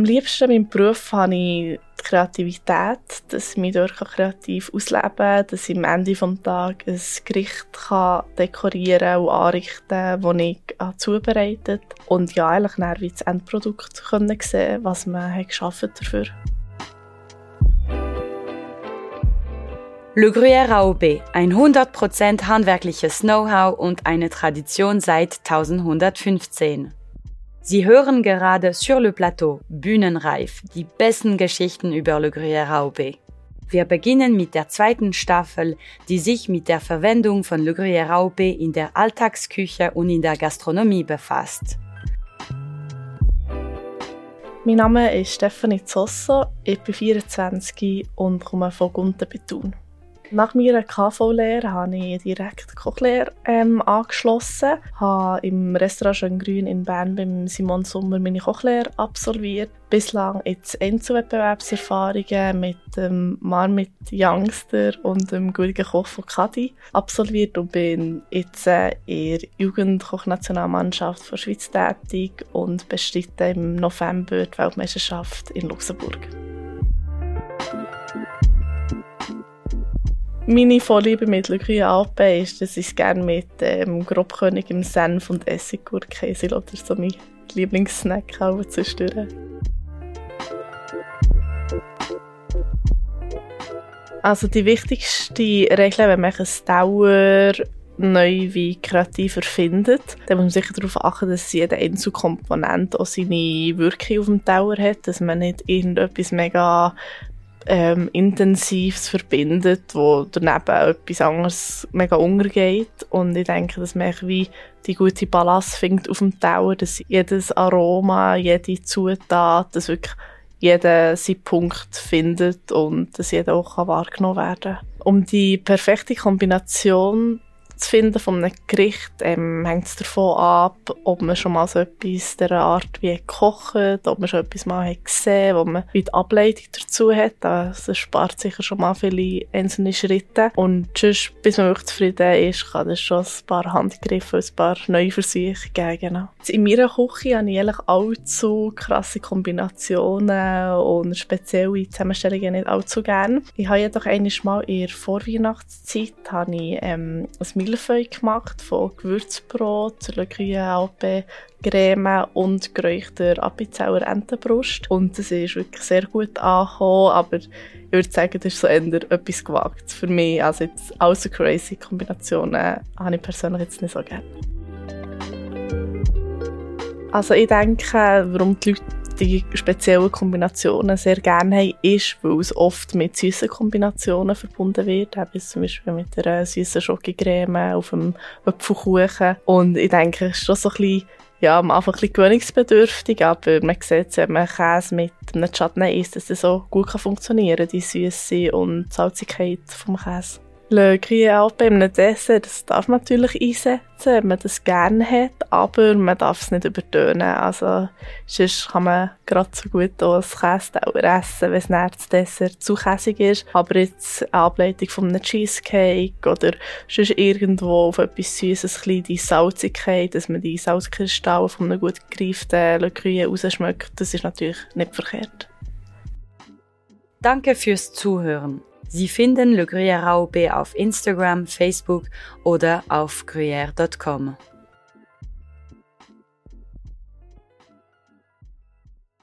Am liebsten in meinem Beruf habe ich die Kreativität, dass ich mich dort kreativ ausleben kann, dass ich am Ende des Tages ein Gericht dekorieren und anrichten kann, das ich zubereitet habe. Und ja, eigentlich dann wie das Endprodukt können sehen was man hat geschaffen dafür. Le Gruyère AOB, ein 100% handwerkliches Know-how und eine Tradition seit 1115. Sie hören gerade Sur le Plateau, Bühnenreif, die besten Geschichten über Le Gruyère AOB. Wir beginnen mit der zweiten Staffel, die sich mit der Verwendung von Le Gruyère AOB in der Alltagsküche und in der Gastronomie befasst. Mein Name ist Stefanie Zosso, ich bin 24 und komme von Gunten nach meiner KV-Lehre habe ich direkt Kochlehre ähm, angeschlossen, habe im Restaurant Schöngrün in Bern beim Simon Sommer meine Kochlehre absolviert. Bislang jetzt Einzelwettbewerbserfahrungen mit dem Marmit Youngster und dem guten Koch von Kadi absolviert und bin jetzt äh, in der Jugendkochnationalmannschaft von Schweiz tätig und bestreite im November die Weltmeisterschaft in Luxemburg. Meine Vorliebe mit Le Gruyère Alpe ist, dass ich es gerne mit ähm, grobkörnigem Senf und. Das ist so mein Lieblingssnack auch zwischendurch. Also die wichtigste Regel, wenn man ein Dauer neu wie kreativ erfindet, dann muss man sicher darauf achten, dass jeder Einzelkomponent auch seine Wirkung auf dem Dauer hat, dass man nicht irgendetwas mega ähm, Intensives verbindet, wo daneben etwas anderes mega untergeht. Und ich denke, dass man wie die gute Balance findet auf dem Tower, dass jedes Aroma, jede Zutat, dass wirklich jeder seinen Punkt findet und dass jeder auch wahrgenommen werden kann. Um die perfekte Kombination zu finden von einem Gericht ähm, hängt es davon ab, ob man schon mal so etwas dieser Art wie kocht, ob man schon etwas mal hat gesehen wo man wie die Ableitung dazu hat. Das spart sicher schon mal viele einzelne Schritte. Und sonst, bis man wirklich zufrieden ist, kann es schon ein paar Handgriffe ein paar neue Versuche geben. Genau. In meiner Küche habe ich eigentlich allzu krasse Kombinationen und spezielle Zusammenstellungen nicht allzu gerne. Ich habe jedoch einmal mal in der Vorweihnachtszeit habe ich, ähm, ein Millefeuille gemacht von Gewürzbrot, Le Gruyère Creme und geräuchter Appenzeller Entenbrust. Und das ist wirklich sehr gut angekommen, aber ich würde sagen, das ist so eher etwas gewagt für mich. Also jetzt außer crazy Kombinationen habe ich persönlich jetzt nicht so gerne. Also ich denke, warum die Leute die speziellen Kombinationen sehr gerne haben, ist, weil es oft mit süßen Kombinationen verbunden wird. Eben zum Beispiel mit einer süßen Schokocreme auf einem Apfelkuchen. Und ich denke, es ist schon so ein bisschen ja, am Anfang ein bisschen gewöhnungsbedürftig, aber man sieht, wenn man Käse mit einem Chutney isst, dass das so gut funktionieren kann, die Süße und Salzigkeit vom Käse. Auch beim Dessert, das darf man natürlich einsetzen, wenn man das gerne hat, aber man darf es nicht übertönen. Also, sonst kann man gerade so gut auch ein Kästauer essen, wenn es nach das Dessert zu käsig ist. Aber jetzt eine Ableitung von einem Cheesecake oder sonst irgendwo auf etwas Süßes, ein die Salzigkeit, dass man die Salzkristalle von einem gut gereiften Gruyère rausschmeckt, das ist natürlich nicht verkehrt. Danke fürs Zuhören. Sie finden Le Gruyère AOB auf Instagram, Facebook oder auf gruyère.com.